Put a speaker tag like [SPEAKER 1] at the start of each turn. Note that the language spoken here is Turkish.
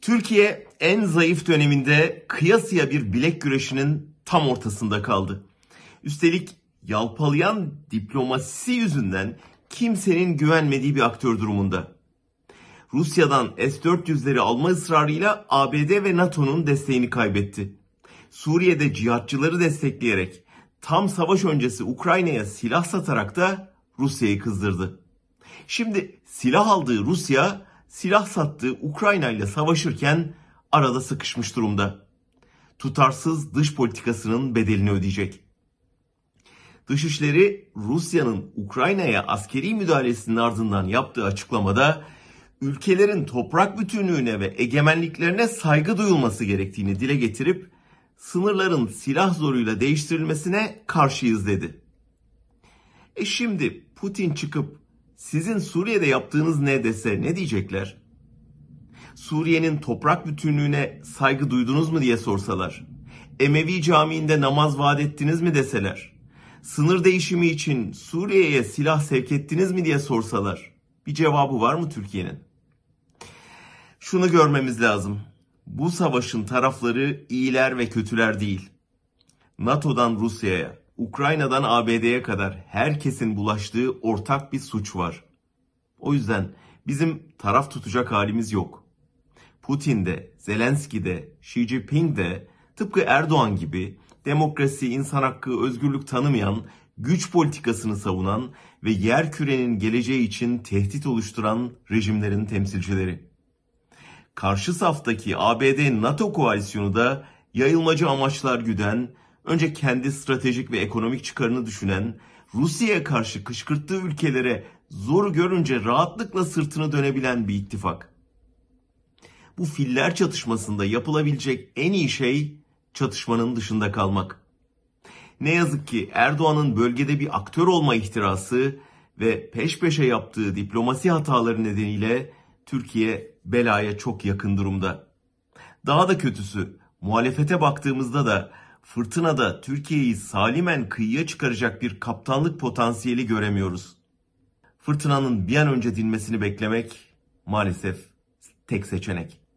[SPEAKER 1] Türkiye en zayıf döneminde kıyasıya bir bilek güreşinin tam ortasında kaldı. Üstelik yalpalayan diplomasisi yüzünden kimsenin güvenmediği bir aktör durumunda. Rusya'dan S-400'leri alma ısrarıyla ABD ve NATO'nun desteğini kaybetti. Suriye'de cihatçıları destekleyerek tam savaş öncesi Ukrayna'ya silah satarak da Rusya'yı kızdırdı. Şimdi silah aldığı Rusya, silah sattığı Ukrayna ile savaşırken arada sıkışmış durumda. Tutarsız dış politikasının bedelini ödeyecek. Dışişleri Rusya'nın Ukrayna'ya askeri müdahalesinin ardından yaptığı açıklamada ülkelerin toprak bütünlüğüne ve egemenliklerine saygı duyulması gerektiğini dile getirip sınırların silah zoruyla değiştirilmesine karşıyız dedi. E şimdi Putin çıkıp sizin Suriye'de yaptığınız ne dese ne diyecekler? Suriye'nin toprak bütünlüğüne saygı duydunuz mu diye sorsalar. Emevi Camii'nde namaz vaat ettiniz mi deseler. Sınır değişimi için Suriye'ye silah sevk ettiniz mi diye sorsalar. Bir cevabı var mı Türkiye'nin? Şunu görmemiz lazım. Bu savaşın tarafları iyiler ve kötüler değil. NATO'dan Rusya'ya, Ukrayna'dan ABD'ye kadar herkesin bulaştığı ortak bir suç var. O yüzden bizim taraf tutacak halimiz yok. Putin de, Zelenski de, Xi Jinping de tıpkı Erdoğan gibi demokrasi, insan hakkı, özgürlük tanımayan, güç politikasını savunan ve yer kürenin geleceği için tehdit oluşturan rejimlerin temsilcileri. Karşı saftaki ABD-NATO koalisyonu da yayılmacı amaçlar güden, önce kendi stratejik ve ekonomik çıkarını düşünen, Rusya'ya karşı kışkırttığı ülkelere zor görünce rahatlıkla sırtını dönebilen bir ittifak. Bu filler çatışmasında yapılabilecek en iyi şey çatışmanın dışında kalmak. Ne yazık ki Erdoğan'ın bölgede bir aktör olma ihtirası ve peş peşe yaptığı diplomasi hataları nedeniyle Türkiye belaya çok yakın durumda. Daha da kötüsü muhalefete baktığımızda da fırtınada Türkiye'yi salimen kıyıya çıkaracak bir kaptanlık potansiyeli göremiyoruz. Fırtınanın bir an önce dinmesini beklemek maalesef tek seçenek.